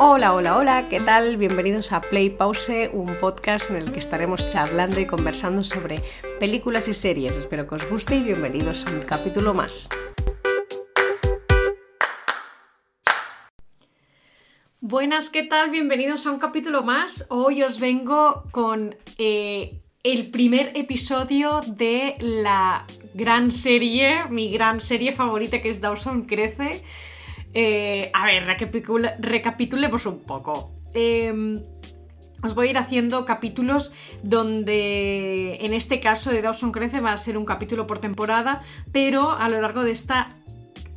Hola, hola, hola, ¿qué tal? Bienvenidos a Play Pause, un podcast en el que estaremos charlando y conversando sobre películas y series. Espero que os guste y bienvenidos a un capítulo más. Buenas, ¿qué tal? Bienvenidos a un capítulo más. Hoy os vengo con eh, el primer episodio de la gran serie, mi gran serie favorita que es Dawson Crece. Eh, a ver, recapitulemos un poco. Em, os voy a ir haciendo capítulos donde, en este caso de Dawson Crece, va a ser un capítulo por temporada, pero a lo largo de esta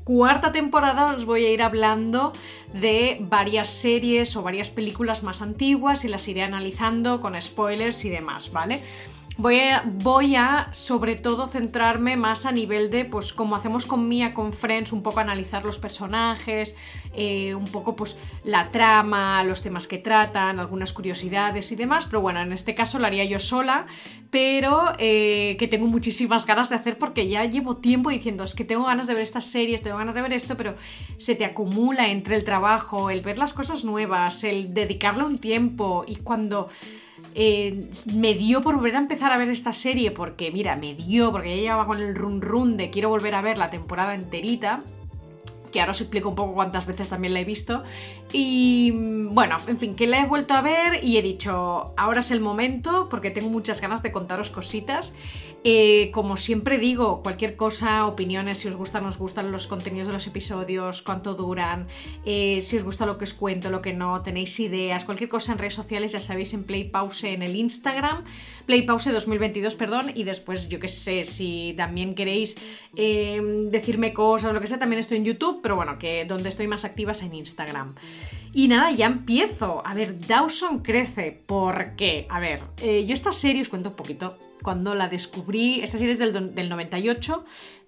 cuarta temporada os voy a ir hablando de varias series o varias películas más antiguas y las iré analizando con spoilers y demás, ¿vale? Voy a, sobre todo centrarme más a nivel de, pues como hacemos con Mia, con Friends, un poco analizar los personajes, eh, un poco pues la trama, los temas que tratan, algunas curiosidades y demás, pero bueno, en este caso lo haría yo sola, pero eh, que tengo muchísimas ganas de hacer porque ya llevo tiempo diciendo, es que tengo ganas de ver estas series, tengo ganas de ver esto, pero se te acumula entre el trabajo, el ver las cosas nuevas, el dedicarle un tiempo y cuando eh, me dio por volver a empezar a ver esta serie porque, mira, me dio, porque ya llevaba con el run run de quiero volver a ver la temporada enterita que ahora os explico un poco cuántas veces también la he visto. Y bueno, en fin, que la he vuelto a ver y he dicho, ahora es el momento porque tengo muchas ganas de contaros cositas. Eh, como siempre digo, cualquier cosa, opiniones, si os gustan, os gustan los contenidos de los episodios, cuánto duran, eh, si os gusta lo que os cuento, lo que no, tenéis ideas, cualquier cosa en redes sociales, ya sabéis, en Play Pause en el Instagram, Play Pause 2022, perdón, y después, yo que sé, si también queréis eh, decirme cosas, lo que sea, también estoy en YouTube, pero bueno, que donde estoy más activa es en Instagram. Y nada, ya empiezo. A ver, Dawson crece. ¿Por qué? A ver, yo esta serie os cuento un poquito cuando la descubrí, esta serie es del, del 98,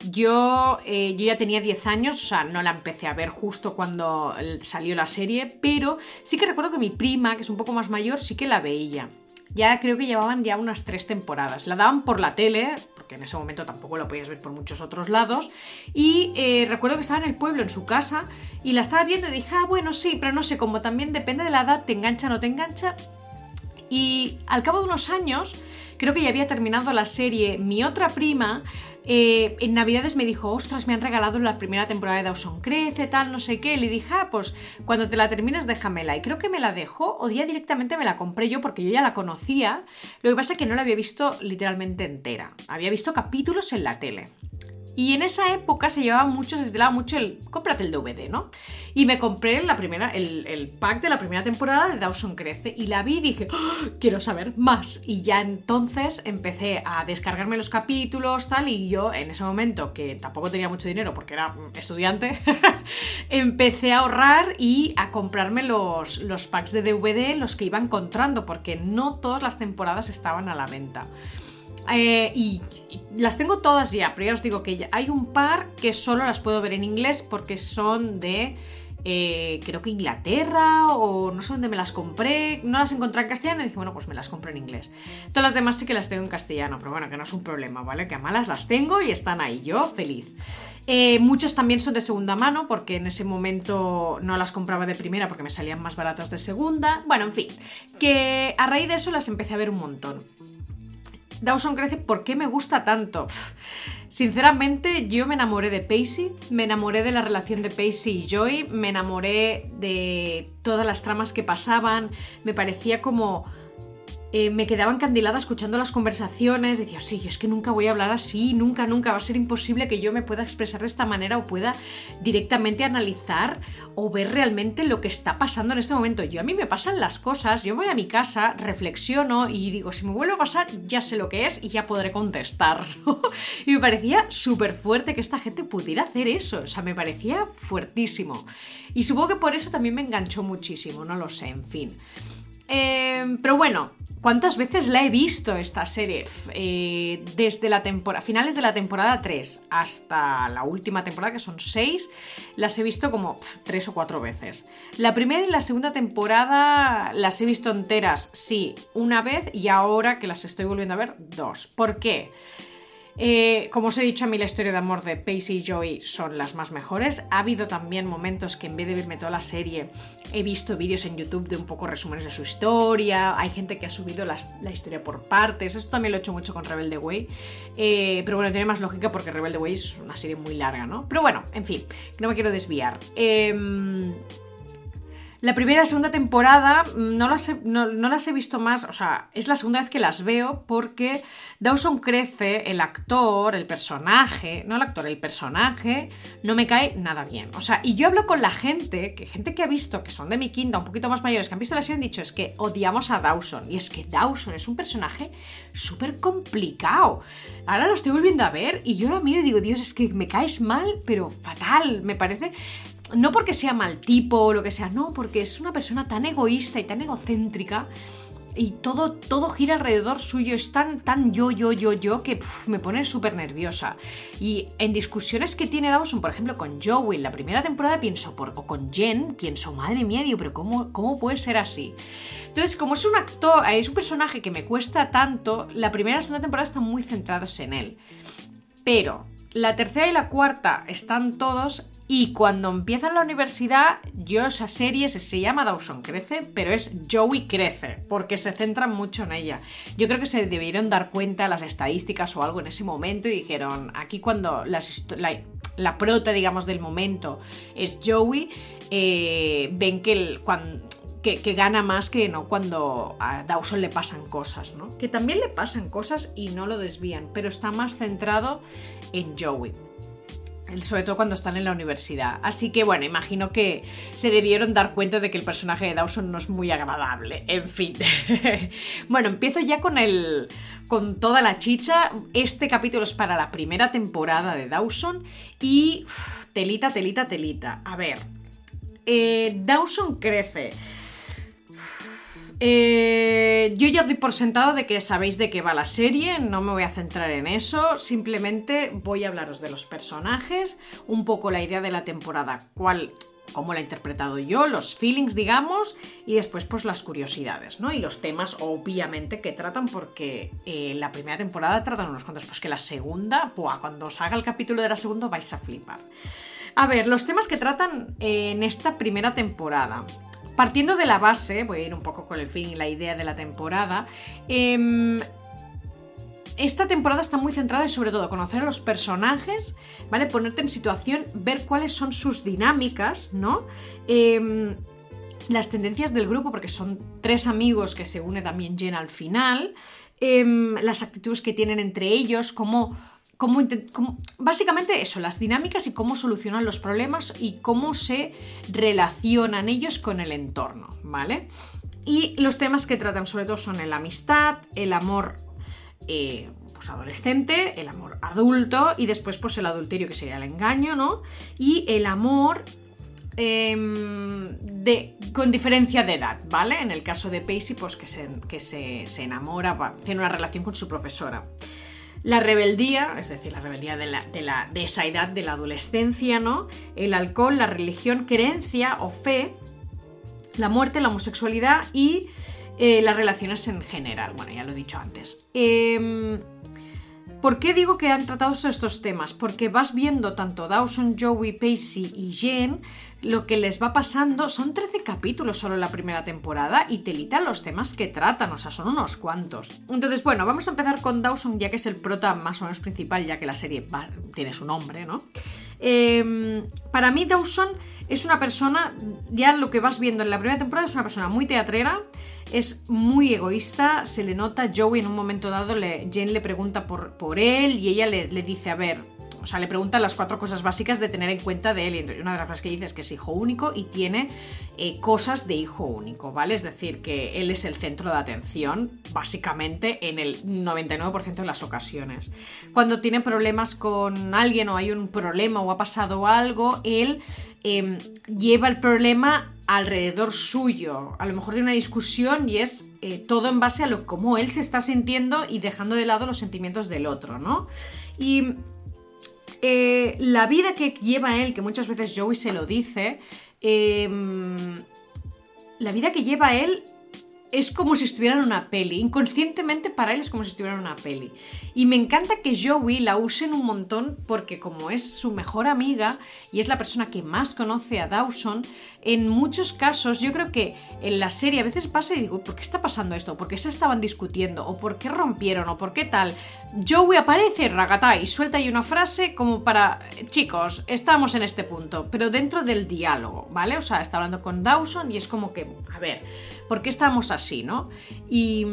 yo, eh, yo ya tenía 10 años, o sea, no la empecé a ver justo cuando salió la serie, pero sí que recuerdo que mi prima, que es un poco más mayor, sí que la veía. Ya creo que llevaban ya unas tres temporadas. La daban por la tele, porque en ese momento tampoco la podías ver por muchos otros lados. Y eh, recuerdo que estaba en el pueblo, en su casa, y la estaba viendo y dije, ah, bueno, sí, pero no sé, como también depende de la edad, te engancha o no te engancha. Y al cabo de unos años, creo que ya había terminado la serie, mi otra prima eh, en Navidades me dijo, ostras, me han regalado la primera temporada de Dawson Crece, tal, no sé qué. Le dije, ah, pues cuando te la termines déjamela. Y creo que me la dejó o día directamente me la compré yo porque yo ya la conocía. Lo que pasa es que no la había visto literalmente entera. Había visto capítulos en la tele. Y en esa época se llevaba mucho, se estilaba mucho el cómprate el DVD, ¿no? Y me compré la primera, el, pack de la primera temporada de Dawson Crece y la vi y dije, ¡Oh! quiero saber más. Y ya entonces empecé a descargarme los capítulos, tal, y yo en ese momento, que tampoco tenía mucho dinero porque era estudiante, empecé a ahorrar y a comprarme los, los packs de DVD, los que iba encontrando, porque no todas las temporadas estaban a la venta. Eh, y, las tengo todas ya, pero ya os digo que hay un par que solo las puedo ver en inglés porque son de, eh, creo que Inglaterra o no sé dónde me las compré. No las encontré en castellano y dije, bueno, pues me las compro en inglés. Todas las demás sí que las tengo en castellano, pero bueno, que no es un problema, ¿vale? Que a malas las tengo y están ahí, yo feliz. Eh, muchas también son de segunda mano porque en ese momento no las compraba de primera porque me salían más baratas de segunda. Bueno, en fin, que a raíz de eso las empecé a ver un montón. Dawson crece, ¿por qué me gusta tanto? Sinceramente, yo me enamoré de Pacey, me enamoré de la relación de Pacey y Joy, me enamoré de todas las tramas que pasaban, me parecía como eh, me quedaba encandilada escuchando las conversaciones, decía, sí, yo es que nunca voy a hablar así, nunca, nunca, va a ser imposible que yo me pueda expresar de esta manera o pueda directamente analizar o ver realmente lo que está pasando en este momento. Yo a mí me pasan las cosas, yo voy a mi casa, reflexiono y digo, si me vuelve a pasar, ya sé lo que es y ya podré contestar. y me parecía súper fuerte que esta gente pudiera hacer eso, o sea, me parecía fuertísimo. Y supongo que por eso también me enganchó muchísimo, no lo sé, en fin. Em, pero bueno, ¿cuántas veces la he visto esta serie? Eh, desde la temporada, finales de la temporada 3 hasta la última temporada, que son 6, las he visto como 3 o 4 veces. La primera y la segunda temporada las he visto enteras, sí, una vez y ahora que las estoy volviendo a ver, dos. ¿Por qué? Eh, como os he dicho, a mí la historia de amor de Pacey y Joey son las más mejores. Ha habido también momentos que en vez de verme toda la serie, he visto vídeos en YouTube de un poco resúmenes de su historia. Hay gente que ha subido la, historia por partes. Esto también lo he hecho mucho con Rebelde Way. Eh, pero bueno, tiene más lógica porque Rebelde Way es una serie muy larga, ¿no? Pero bueno, en fin, no me quiero desviar. Eh, la primera y segunda temporada mm, no las, he, no, las he visto más, o sea, es la segunda vez que las veo porque Dawson crece, el actor, el personaje, no el actor, el personaje, no me cae nada bien. O sea, y yo hablo con la gente, que gente que ha visto, que son de mi quinta, un poquito más mayores, que han visto la serie, han dicho, es que odiamos a Dawson. Y es que Dawson es un personaje súper complicado. Ahora lo estoy volviendo a ver y yo lo miro y digo, Dios, es que me caes mal, pero fatal, me parece no porque sea mal tipo o lo que sea, no, porque es una persona tan egoísta y tan egocéntrica y todo, todo gira alrededor suyo, es tan, tan yo, yo, yo, yo, que me pone súper nerviosa. Y en discusiones que tiene Dawson, por ejemplo, con Joey la primera temporada, pienso, por, o con Jen, pienso, madre mía, digo, pero ¿cómo, ¿cómo puede ser así? Entonces, como es un actor, es un personaje que me cuesta tanto, la primera y la segunda temporada están muy centrados en él. Pero la tercera y la cuarta están todos y cuando empiezan la universidad, yo esa serie se, llama Dawson Crece, pero es Joey Crece, porque se centran mucho en ella. Yo creo que se debieron dar cuenta las estadísticas o algo en ese momento y dijeron, aquí cuando la, prota, digamos, del momento es Joey, eh, ven que, el, que, gana más que no cuando a Dawson le pasan cosas, ¿no? Que también le pasan cosas y no lo desvían, pero está más centrado en Joey sobre todo cuando están en la universidad. Así que bueno, imagino que se debieron dar cuenta de que el personaje de Dawson no es muy agradable. En fin. bueno, empiezo ya con el con toda la chicha. Este capítulo es para la primera temporada de Dawson y telita, telita, telita. A ver, eh, Dawson crece. Eh, yo ya doy por sentado de que sabéis de qué va la serie, no me voy a centrar en eso, simplemente voy a hablaros de los personajes, un poco la idea de la temporada, cuál, cómo la he interpretado yo, los feelings, digamos, y después pues las curiosidades, ¿no? Y los temas, obviamente, que tratan, porque eh, la primera temporada tratan unos cuantos, pues que la segunda, buah, cuando os haga el capítulo de la segunda vais a flipar. A ver, los temas que tratan en esta primera temporada. Partiendo de la base, voy a ir un poco con el fin y la idea de la temporada. Em, esta temporada está muy centrada en sobre todo conocer a los personajes, ¿vale? Ponerte en situación, ver cuáles son sus dinámicas, ¿no? Em, las tendencias del grupo, porque son tres amigos que se une también Jen al final, em, las actitudes que tienen entre ellos, cómo básicamente eso, las dinámicas y cómo solucionan los problemas y cómo se relacionan ellos con el entorno, ¿vale? Y los temas que tratan sobre todo son la amistad, el amor eh, pues adolescente, el amor adulto y después pues el adulterio que sería el engaño, ¿no? Y el amor em, de, con diferencia de edad, ¿vale? En el caso de Pacey, pues que se, que se, se enamora, tiene una relación con su profesora. La rebeldía, es decir, la rebeldía de, la, de, esa edad de la adolescencia, ¿no? El alcohol, la religión, creencia o fe, la muerte, la homosexualidad y eh, las relaciones en general. Bueno, ya lo he dicho antes. Em, ¿Por qué digo que han tratado estos temas? Porque vas viendo tanto Dawson, Joey, Pacey y Jen lo que les va pasando. Son 13 capítulos solo en la primera temporada y telita los temas que tratan, o sea, son unos cuantos. Entonces, bueno, vamos a empezar con Dawson, ya que es el prota más o menos principal, ya que la serie tiene su nombre, ¿no? Em, para mí, Dawson es una persona, ya lo que vas viendo en la primera temporada, es una persona muy teatrera es muy egoísta, se le nota, Joey en un momento dado, le, Jane le pregunta por, por él y ella le, le dice, a ver, o sea, le pregunta las cuatro cosas básicas de tener en cuenta de él. Y una de las cosas que dice es que es hijo único y tiene eh, cosas de hijo único, ¿vale? Es decir, que él es el centro de atención, básicamente, en el 99% de las ocasiones. Cuando tiene problemas con alguien o hay un problema o ha pasado algo, él em, lleva el problema alrededor suyo. A lo mejor de una discusión y es eh, todo en base a lo cómo él se está sintiendo y dejando de lado los sentimientos del otro, ¿no? Y eh, la vida que lleva él, que muchas veces Joey se lo dice, em, la vida que lleva él es como si estuviera en una peli. Inconscientemente para él es como si estuviera en una peli. Y me encanta que Joey la usen un montón porque como es su mejor amiga y es la persona que más conoce a Dawson, en muchos casos yo creo que en la serie a veces pasa y digo, ¿por qué está pasando esto? ¿Por qué se estaban discutiendo? ¿O por qué rompieron? ¿O por qué tal? Joey aparece, ragatá, y suelta ahí una frase como para, chicos, estamos en este punto, pero dentro del diálogo, ¿vale? O sea, está hablando con Dawson y es como que, a ver, ¿por qué estamos así, no? Y,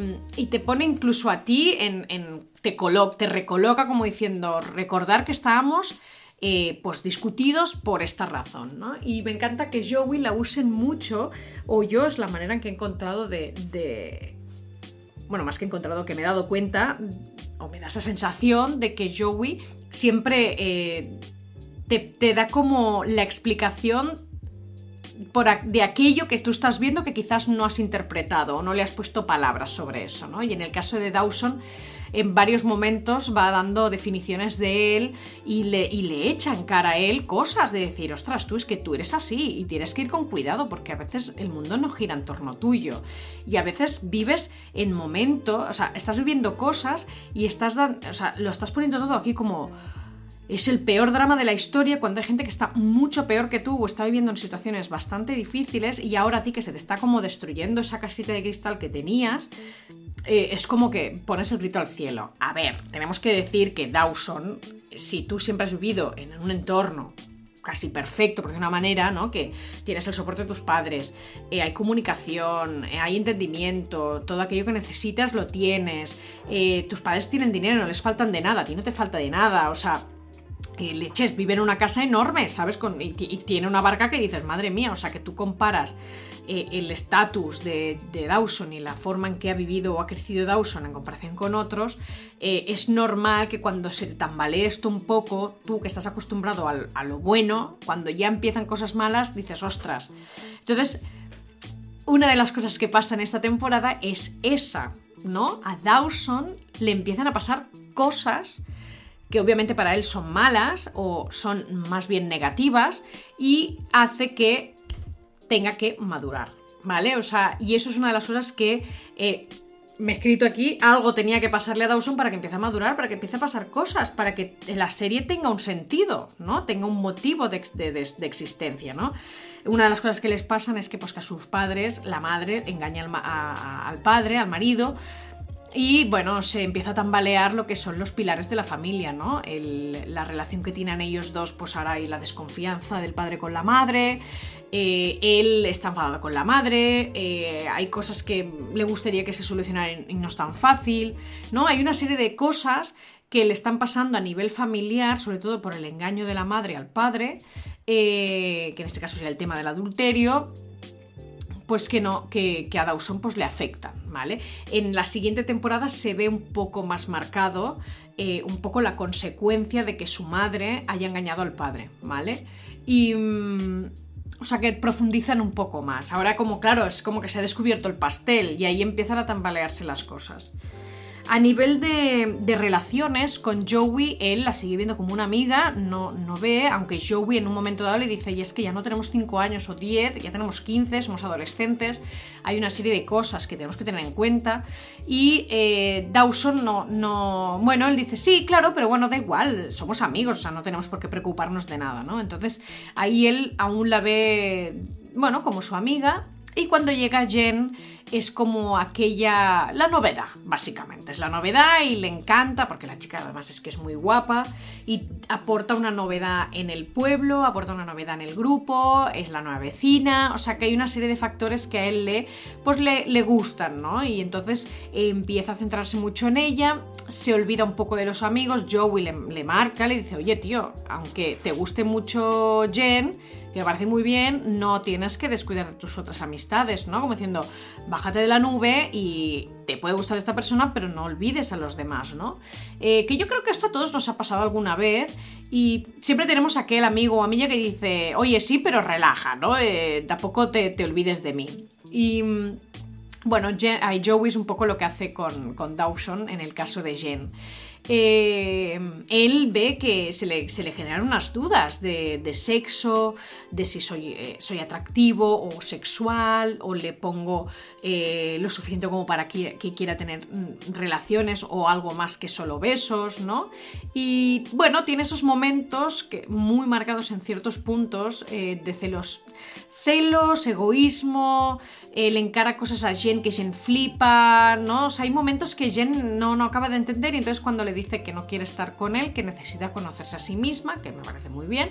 te pone incluso a ti en, te, te recoloca como diciendo, recordar que estábamos eh, pues discutidos por esta razón, ¿no? Y me encanta que Joey la usen mucho, o yo es la manera en que he encontrado de, bueno, más que he encontrado, que me he dado cuenta, o me da esa sensación de que Joey siempre eh, te, da como la explicación de aquello que tú estás viendo que quizás no has interpretado o no le has puesto palabras sobre eso, ¿no? Y en el caso de Dawson en varios momentos va dando definiciones de él y le, y le echa en cara a él cosas de decir, ostras, tú es que tú eres así y tienes que ir con cuidado porque a veces el mundo no gira en torno tuyo y a veces vives en momentos, o sea, estás viviendo cosas y estás, o sea, lo estás poniendo todo aquí como es el peor drama de la historia cuando hay gente que está mucho peor que tú o está viviendo en situaciones bastante difíciles y ahora a ti que se te está como destruyendo esa casita de cristal que tenías, eh, es como que pones el grito al cielo. A ver, tenemos que decir que Dawson, si tú siempre has vivido en un entorno casi perfecto, por de una manera, ¿no? Que tienes el soporte de tus padres, eh, hay comunicación, eh, hay entendimiento, todo aquello que necesitas lo tienes, tus padres tienen dinero, no les faltan de nada, a ti no te falta de nada, o sea, leches, vive en una casa enorme, ¿sabes? Con, y, tiene una barca que dices, madre mía, o sea, que tú comparas eh, el estatus de, Dawson y la forma en que ha vivido o ha crecido Dawson en comparación con otros, eh, es normal que cuando se te tambalee esto un poco, tú que estás acostumbrado a lo bueno, cuando ya empiezan cosas malas, dices, ostras. Entonces, una de las cosas que pasa en esta temporada es esa, ¿no? A Dawson le empiezan a pasar cosas que obviamente para él son malas o son más bien negativas y hace que tenga que madurar, ¿vale? O sea, y eso es una de las cosas que eh, me he escrito aquí, algo tenía que pasarle a Dawson para que empiece a madurar, para que empiece a pasar cosas, para que la serie tenga un sentido, ¿no? Tenga un motivo de, existencia, ¿no? Una de las cosas que les pasan es que, pues, que a sus padres, la madre engaña al padre, al marido, y bueno, se empieza a tambalear lo que son los pilares de la familia, ¿no? la relación que tienen ellos dos, pues ahora hay la desconfianza del padre con la madre, eh, él está enfadado con la madre, eh, hay cosas que le gustaría que se solucionaran y no es tan fácil, ¿no? Hay una serie de cosas que le están pasando a nivel familiar, sobre todo por el engaño de la madre al padre, eh, que en este caso sería el tema del adulterio, pues que no, que, a Dawson pues le afectan, ¿vale? En la siguiente temporada se ve un poco más marcado, eh, un poco la consecuencia de que su madre haya engañado al padre, ¿vale? Y... Mm, o sea, que profundizan un poco más. Ahora como, claro, es como que se ha descubierto el pastel y ahí empiezan a tambalearse las cosas. A nivel de, relaciones, con Joey, él la sigue viendo como una amiga, no, no ve, aunque Joey en un momento dado le dice, y es que ya no tenemos 5 años o 10, ya tenemos 15, somos adolescentes, hay una serie de cosas que tenemos que tener en cuenta. Y eh, Dawson no, no, bueno, él dice, sí, claro, pero bueno, da igual, somos amigos, o sea, no tenemos por qué preocuparnos de nada, ¿no? Entonces ahí él aún la ve, bueno, como su amiga y cuando llega Jen es como aquella, la novedad, básicamente. Es la novedad y le encanta, porque la chica además es que es muy guapa y aporta una novedad en el pueblo, aporta una novedad en el grupo, es la nueva vecina, o sea que hay una serie de factores que a él le, pues le, le gustan, ¿no? Y entonces empieza a centrarse mucho en ella, se olvida un poco de los amigos, Joey le, le marca, le dice, oye tío, aunque te guste mucho Jen, que me parece muy bien, no tienes que descuidar de tus otras amistades, ¿no? Como diciendo, bájate de la nube y te puede gustar esta persona, pero no olvides a los demás, ¿no? Eh, que yo creo que esto a todos nos ha pasado alguna vez y siempre tenemos aquel amigo o amiga que dice, oye, sí, pero relaja, ¿no? Eh, tampoco te, olvides de mí. Y... Bueno, Jen, Joey es un poco lo que hace con, con Dawson en el caso de Jen. Eh, él ve que se le, generan unas dudas de, sexo, de si soy, eh, soy, atractivo o sexual, o le pongo eh, lo suficiente como para que, quiera tener mm, relaciones o algo más que solo besos, ¿no? Y bueno, tiene esos momentos que, muy marcados en ciertos puntos de celos celos, egoísmo, le encara cosas a Jen que Jen flipa, ¿no? O sea, hay momentos que Jen no, no acaba de entender y entonces cuando le dice que no quiere estar con él, que necesita conocerse a sí misma, que me parece muy bien,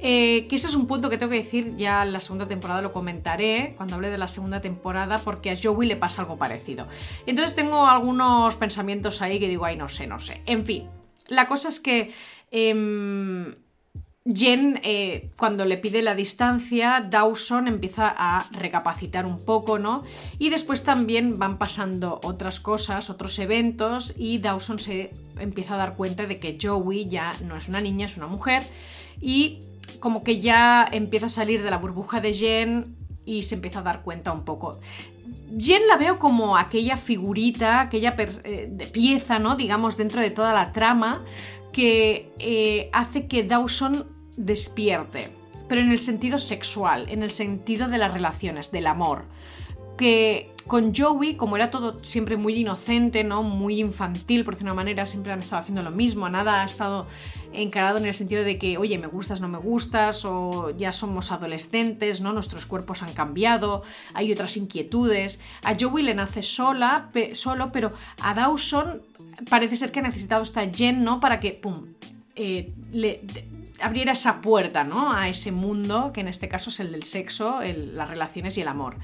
eh, que ese es un punto que tengo que decir, ya en la segunda temporada lo comentaré, cuando hable de la segunda temporada, porque a Joey le pasa algo parecido. Entonces tengo algunos pensamientos ahí que digo, ay, no sé, no sé. En fin, la cosa es que... Em, Jen, eh, cuando le pide la distancia, Dawson empieza a recapacitar un poco, ¿no? Y después también van pasando otras cosas, otros eventos, y Dawson se empieza a dar cuenta de que Joey ya no es una niña, es una mujer, y como que ya empieza a salir de la burbuja de Jen y se empieza a dar cuenta un poco. Jen la veo como aquella figurita, aquella eh, pieza, ¿no? Digamos, dentro de toda la trama que eh, hace que Dawson despierte, pero en el sentido sexual, en el sentido de las relaciones, del amor. Que con Joey, como era todo siempre muy inocente, ¿no? Muy infantil, por decir una manera, siempre han estado haciendo lo mismo, nada ha estado encarado en el sentido de que, oye, me gustas, no me gustas, o ya somos adolescentes, ¿no? Nuestros cuerpos han cambiado, hay otras inquietudes. A Joey le nace sola, solo, pero a Dawson parece ser que ha necesitado esta Jen, ¿no? Para que, pum, eh, le, abriera esa puerta ¿no? a ese mundo, que en este caso es el del sexo, las relaciones y el amor.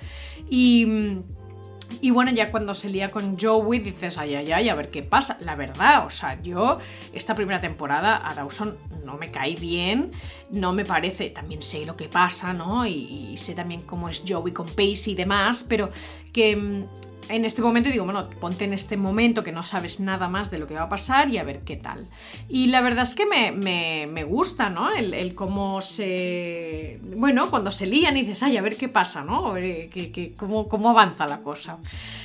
Y, bueno, ya cuando se lía con Joey dices, ay, ay, ay, a ver qué pasa. La verdad, o sea, yo esta primera temporada a Dawson no me cae bien, no me parece, también sé lo que pasa, ¿no? Y, y sé también cómo es Joey con Pacey y demás, pero que en este momento digo, bueno, ponte en este momento que no sabes nada más de lo que va a pasar y a ver qué tal. Y la verdad es que me, gusta, ¿no? El, cómo se... Bueno, cuando se lían y dices, ay, a ver qué pasa, ¿no? Que, cómo, cómo, avanza la cosa.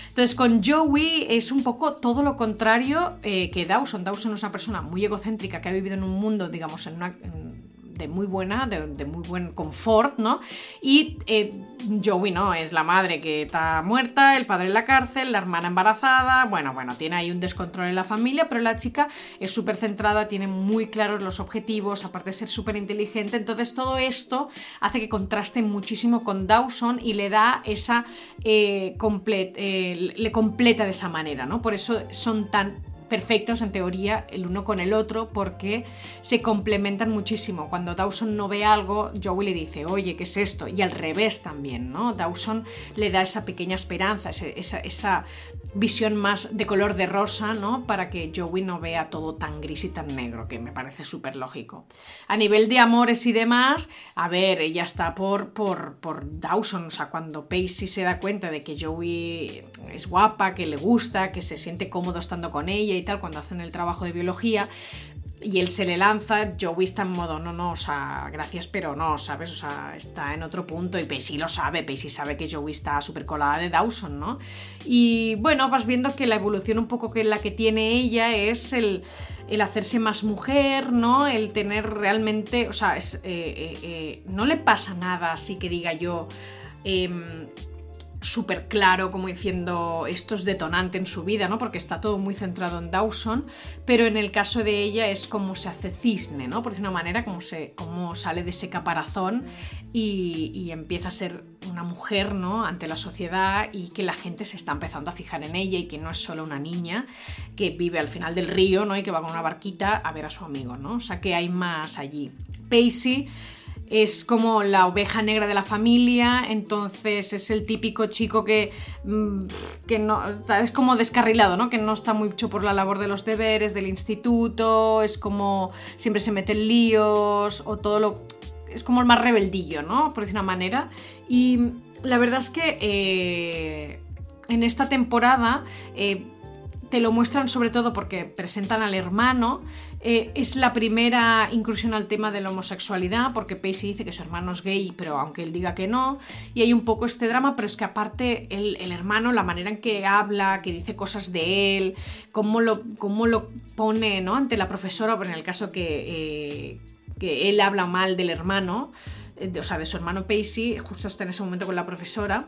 Entonces con Joey es un poco todo lo contrario eh, que Dawson. Dawson es una persona muy egocéntrica que ha vivido en un mundo, digamos, en una de muy buena, de, muy buen confort, ¿no? Y eh, Joey, ¿no? Es la madre que está muerta, el padre en la cárcel, la hermana embarazada, bueno, bueno, tiene ahí un descontrol en la familia, pero la chica es súper centrada, tiene muy claros los objetivos, aparte de ser súper inteligente, entonces todo esto hace que contraste muchísimo con Dawson y le da esa... Eh, eh, le completa de esa manera, ¿no? Por eso son tan perfectos en teoría el uno con el otro porque se complementan muchísimo. Cuando Dawson no ve algo, Joey le dice, oye, ¿qué es esto? Y al revés también, ¿no? Dawson le da esa pequeña esperanza, esa, esa visión más de color de rosa, ¿no? Para que Joey no vea todo tan gris y tan negro, que me parece súper lógico. A nivel de amores y demás, a ver, ella está por, por, por Dawson, o sea, cuando Pacey se da cuenta de que Joey es guapa, que le gusta, que se siente cómodo estando con ella y tal, cuando hacen el trabajo de biología, y él se le lanza, Joey está en modo, no, no, o sea, gracias, pero no, ¿sabes? O sea, está en otro punto y Pacey lo sabe, Pacey sabe que Joey está súper colada de Dawson, ¿no? Y bueno, vas viendo que la evolución un poco que la que tiene ella es el, hacerse más mujer, ¿no? El tener realmente, o sea, es, eh, eh, eh, no le pasa nada así que diga yo... Súper claro, como diciendo esto es detonante en su vida, ¿no? Porque está todo muy centrado en Dawson, pero en el caso de ella es como se hace cisne, ¿no? Por decir una manera, como, se, sale de ese caparazón y, empieza a ser una mujer, ¿no? Ante la sociedad y que la gente se está empezando a fijar en ella y que no es solo una niña que vive al final del río, ¿no? Y que va con una barquita a ver a su amigo, ¿no? O sea que hay más allí. Pacey es como la oveja negra de la familia, entonces es el típico chico que, mm, que no, es como descarrilado, ¿no? Que no está mucho por la labor de los deberes del instituto, es como siempre se mete en líos o todo lo... Es como el más rebeldillo, ¿no? Por decir una manera. Y la verdad es que eh, en esta temporada... Eh, te lo muestran sobre todo porque presentan al hermano. Eh, es la primera inclusión al tema de la homosexualidad, porque Pacey dice que su hermano es gay, pero aunque él diga que no. Y hay un poco este drama, pero es que aparte el, hermano, la manera en que habla, que dice cosas de él, cómo lo, cómo lo pone ¿no? ante la profesora, en el caso que, eh, que él habla mal del hermano, eh, o sea, de su hermano Pacey, justo está en ese momento con la profesora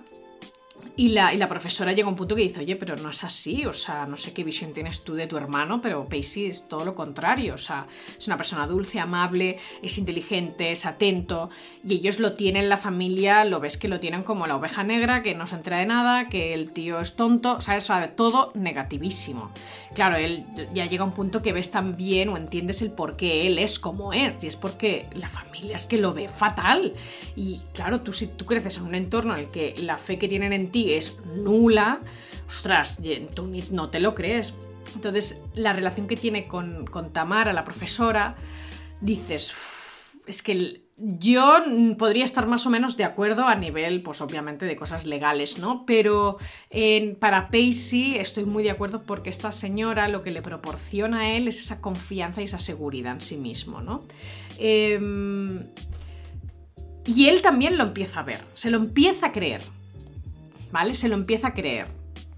y la, y la, profesora llega a un punto que dice, oye, pero no es así, o sea, no sé qué visión tienes tú de tu hermano, pero Pacey es todo lo contrario, o sea, es una persona dulce, amable, es inteligente, es atento, y ellos lo tienen en la familia, lo ves que lo tienen como la oveja negra, que no se entera de nada, que el tío es tonto, ¿sabes? O sea, todo negativísimo. Claro, él ya llega a un punto que ves también o entiendes el por qué él es como es, y es porque la familia es que lo ve fatal. Y claro, tú si tú creces en un entorno en el que la fe que tienen en ti es nula, ostras, tú no te lo crees. Entonces, la relación que tiene con, con Tamara, la profesora, dices, es que yo podría estar más o menos de acuerdo a nivel, pues obviamente, de cosas legales, ¿no? Pero para Pacey estoy muy de acuerdo porque esta señora lo que le proporciona a él es esa confianza y esa seguridad en sí mismo, ¿no? Em, y él también lo empieza a ver, se lo empieza a creer. Se lo empieza a creer.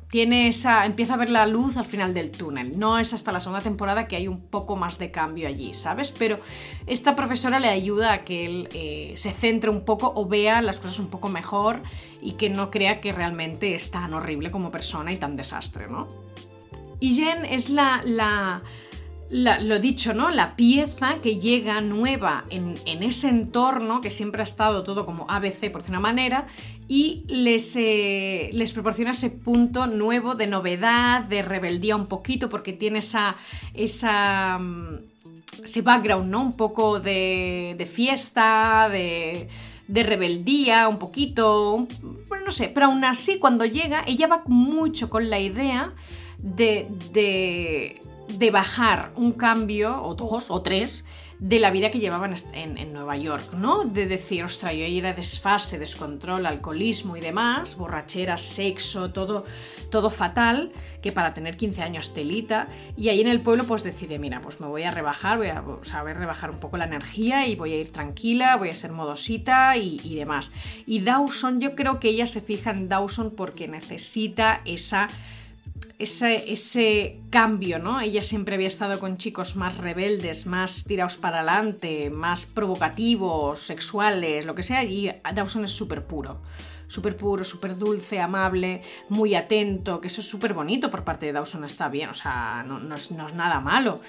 Tiene esa, empieza a ver la luz al final del túnel. No es hasta la segunda temporada que hay un poco más de cambio allí, ¿sabes? Pero esta profesora le ayuda a que él eh, se centre un poco o vea las cosas un poco mejor y que no crea que realmente es tan horrible como persona y tan desastre, ¿no? Y Jen es la lo dicho, ¿no? La pieza que llega nueva en, ese entorno, que siempre ha estado todo como ABC por una manera, y les, eh, les, proporciona ese punto nuevo de novedad, de rebeldía un poquito, porque tiene esa, esa, mm, ese background, ¿no? Un poco de, de fiesta, de, de, rebeldía, un poquito, bueno, no sé, pero aún así cuando llega, ella va mucho con la idea de, de de bajar un cambio, o dos, o tres, de la vida que llevaban en, Nueva York, ¿no? De decir, ostras, yo era desfase, descontrol, alcoholismo y demás, borrachera, sexo, todo, todo fatal, que para tener 15 años telita, y ahí en el pueblo pues decide, mira, pues me voy a rebajar, voy a saber rebajar un poco la energía y voy a ir tranquila, voy a ser modosita y demás. Y Dawson, yo creo que ella se fija en Dawson porque necesita esa ese, cambio, ¿no? Ella siempre había estado con chicos más rebeldes, más tirados para adelante, más provocativos, sexuales, lo que sea, y Dawson es súper puro. Súper puro, súper dulce, amable, muy atento, que eso es súper bonito por parte de Dawson, está bien, o sea, no es nada malo.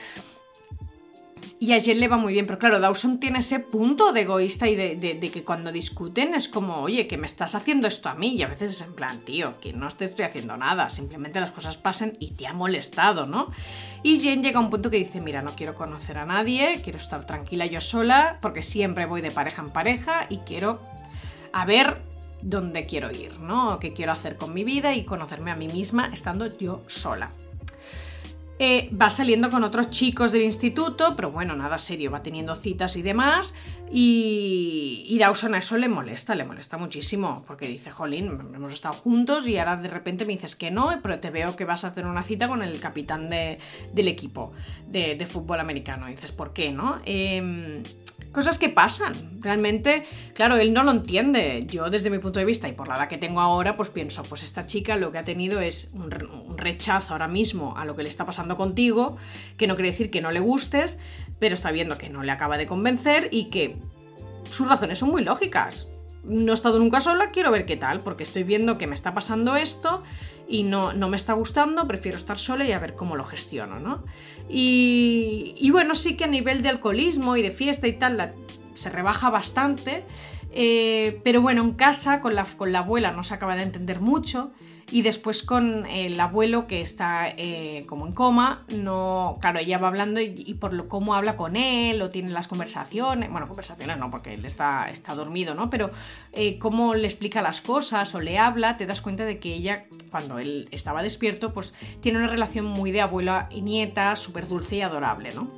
Y a Jen le va muy bien, pero claro, Dawson tiene ese punto de egoísta y de, que cuando discuten es como, oye, que me estás haciendo esto a mí. Y a veces es en plan, tío, que no te estoy haciendo nada, simplemente las cosas pasan y te ha molestado, ¿no? Y Jen llega a un punto que dice, mira, no quiero conocer a nadie, quiero estar tranquila yo sola, porque siempre voy de pareja en pareja y quiero a ver dónde quiero ir, ¿no? ¿Qué quiero hacer con mi vida y conocerme a mí misma estando yo sola. Eh, va saliendo con otros chicos del instituto, pero bueno, nada serio, va teniendo citas y demás. Y, Dawson a eso le molesta, le molesta muchísimo, porque dice, jolín, hemos estado juntos y ahora de repente me dices que no, pero te veo que vas a hacer una cita con el capitán del equipo de, fútbol americano. Dices, ¿por qué no? Em, cosas que pasan. Realmente, claro, él no lo entiende. Yo desde mi punto de vista y por la edad que tengo ahora, pues pienso, pues esta chica lo que ha tenido es un, rechazo ahora mismo a lo que le está pasando contigo, que no quiere decir que no le gustes, pero está viendo que no le acaba de convencer y que sus razones son muy lógicas. No he estado nunca sola, quiero ver qué tal, porque estoy viendo que me está pasando esto y no, no me está gustando, prefiero estar sola y a ver cómo lo gestiono, ¿no? Y, bueno, sí que a nivel de alcoholismo y de fiesta y tal, se rebaja bastante, eh, pero bueno, en casa con la, con la abuela no se acaba de entender mucho y después con el abuelo que está eh, como en coma, no, claro, ella va hablando y, por lo, cómo habla con él o tiene las conversaciones, bueno, conversaciones no, porque él está, está dormido, ¿no? Pero eh, cómo le explica las cosas o le habla, te das cuenta de que ella, cuando él estaba despierto, pues tiene una relación muy de abuela y nieta, súper dulce y adorable, ¿no?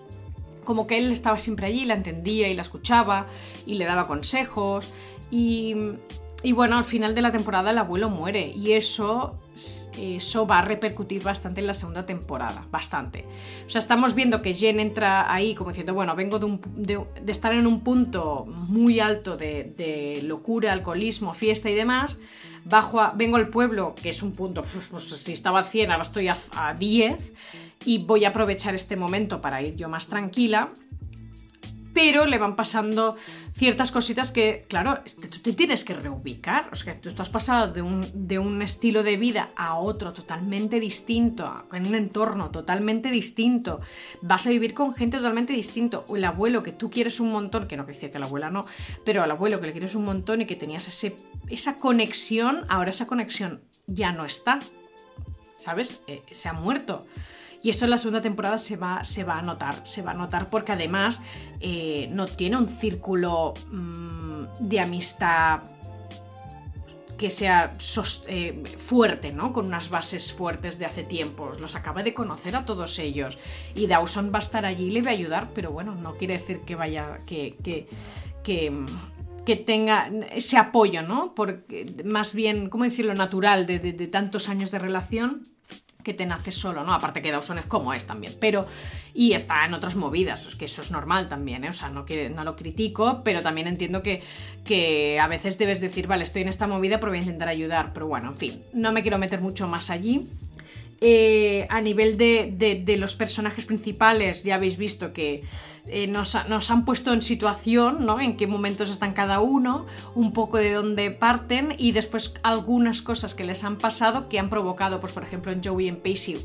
Como que él estaba siempre allí, la entendía y la escuchaba y le daba consejos y y bueno, al final de la temporada el abuelo muere y eso, eso va a repercutir bastante en la segunda temporada, bastante. O sea, estamos viendo que Jen entra ahí como diciendo, bueno, vengo de, estar en un punto muy alto de, locura, alcoholismo, fiesta y demás, bajo vengo al pueblo, que es un punto, pues si estaba a 100, ahora estoy a, a 10, y voy a aprovechar este momento para ir yo más tranquila pero le van pasando ciertas cositas que, claro, tú te tienes que reubicar. O sea, tú has pasado de un, de un estilo de vida a otro totalmente distinto, en un entorno totalmente distinto. Vas a vivir con gente totalmente distinto. O el abuelo que tú quieres un montón, que no quiere decir que la abuela no, pero al abuelo que le quieres un montón y que tenías ese, esa conexión, ahora esa conexión ya no está. ¿Sabes? Eh, se ha muerto. Y eso en la segunda temporada se va, se va a notar, se va a notar porque además eh, no tiene un círculo mm, de amistad que sea eh, fuerte, ¿no? Con unas bases fuertes de hace tiempo. Los acaba de conocer a todos ellos. Y Dawson va a estar allí y le va a ayudar, pero bueno, no quiere decir que vaya. que. que, que tenga ese apoyo, ¿no? Porque más bien, ¿cómo decirlo?, natural de tantos años de relación que te nace solo, ¿no? Aparte que Dawson es como es también, pero... Y está en otras movidas, es que eso es normal también, ¿eh? O sea, no, no lo critico, pero también entiendo que, que a veces debes decir, vale, estoy en esta movida, pero voy a intentar ayudar, pero bueno, en fin, no me quiero meter mucho más allí. Eh, a nivel de, los personajes principales, ya habéis visto que eh, nos, han puesto en situación, ¿no? En qué momentos están cada uno, un poco de dónde parten y después algunas cosas que les han pasado que han provocado, pues por ejemplo en Joey y en Pacey,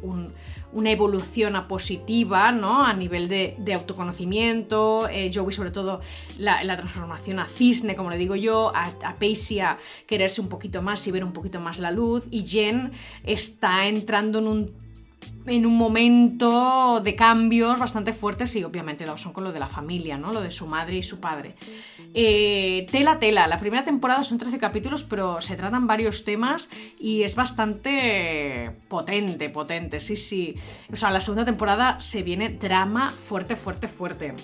una evolución a positiva, ¿no? A nivel de, autoconocimiento, eh, Joey sobre todo la, transformación a cisne, como le digo yo, a, a a quererse un poquito más y ver un poquito más la luz y Jen está entrando en en un momento de cambios bastante fuertes y obviamente son con lo de la familia, ¿no? Lo de su madre y su padre. Eh, tela, tela. La primera temporada son 13 capítulos, pero se tratan varios temas y es bastante potente, potente, sí, sí. O sea, la segunda temporada se viene drama fuerte, fuerte, fuerte.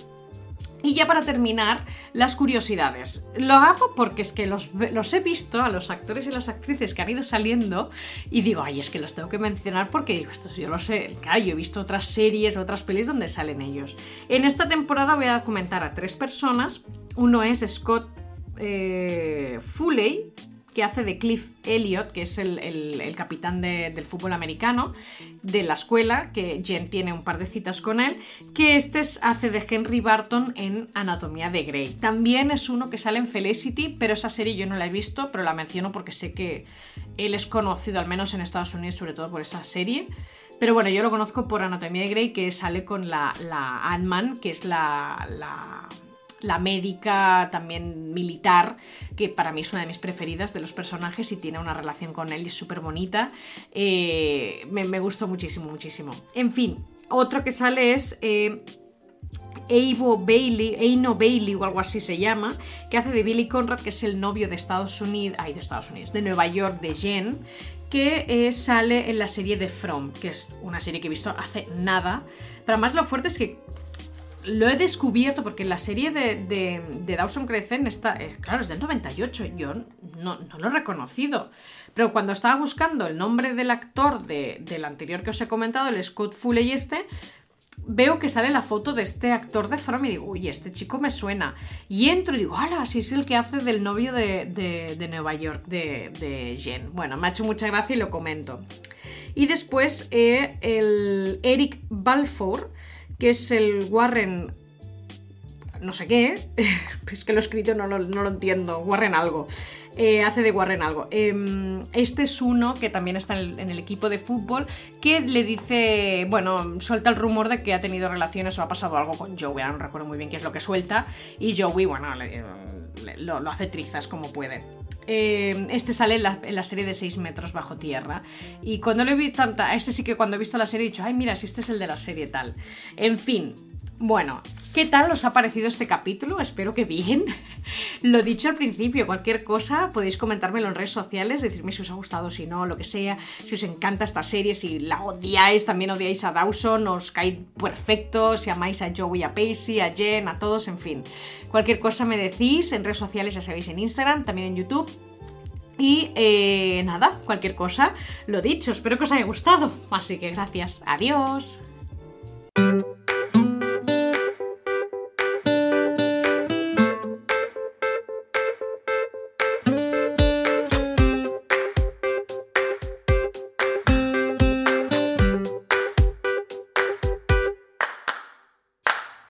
Y ya para terminar, las curiosidades. Lo hago porque es que los, he visto a los actores y las actrices que han ido saliendo y digo, ay, es que los tengo que mencionar porque digo, yo lo sé. Claro, yo he visto otras series, otras pelis donde salen ellos. En esta temporada voy a comentar a tres personas. Uno es Scott eh, Foley, que hace de Cliff Elliott, que es el, capitán del fútbol americano de la escuela, que Jen tiene un par de citas con él, que este hace de Henry Barton en Anatomía de Grey. También es uno que sale en Felicity, pero esa serie yo no la he visto, pero la menciono porque sé que él es conocido, al menos en Estados Unidos, sobre todo por esa serie. Pero bueno, yo lo conozco por Anatomía de Grey, que sale con la, la Ant-Man, que es la la médica también militar, que para mí es una de mis preferidas de los personajes y tiene una relación con él y es súper bonita. Eh, me, gustó muchísimo, muchísimo. En fin, otro que sale es... Eh, Bailey, Eino Bailey o algo así se llama, que hace de Billy Conrad, que es el novio de Estados Unidos, ay, de Estados Unidos, de Nueva York, de Jen, que eh, sale en la serie de From, que es una serie que he visto hace nada. Pero además lo fuerte es que lo he descubierto porque la serie de, de, Dawson Crescent está, eh, claro, es del 98, yo no, lo he reconocido. Pero cuando estaba buscando el nombre del actor del anterior que os he comentado, el Scott Fulley este, veo que sale la foto de este actor de From y digo, uy, este chico me suena. Y entro y digo, ¡hala! Si es el que hace del novio de, Nueva York, de, Jen. Bueno, me ha hecho mucha gracia y lo comento. Y después eh, el Eric Balfour que es el Warren no sé qué, es que lo he escrito no lo, entiendo, Warren algo, eh, hace de Warren algo. Em, este es uno que también está en el, equipo de fútbol, que le dice, bueno, suelta el rumor de que ha tenido relaciones o ha pasado algo con Joey, no recuerdo muy bien qué es lo que suelta, y Joey, bueno, lo, hace trizas como puede. Em, este sale en la, serie de 6 metros bajo tierra. Y cuando lo he visto, este sí que cuando he visto la serie he dicho, ay, mira, si este es el de la serie tal. En fin, bueno, ¿qué tal os ha parecido este capítulo? Espero que bien. lo dicho al principio, cualquier cosa podéis comentármelo en redes sociales, decirme si os ha gustado, si no, lo que sea, si os encanta esta serie, si la odiáis, también odiáis a Dawson, os cae perfecto, si amáis a Joey, a Pacey, a Jen, a todos, en fin. Cualquier cosa me decís en redes sociales, ya sabéis, en Instagram, también en YouTube. Y eh, nada, cualquier cosa, lo dicho, espero que os haya gustado. Así que gracias, adiós.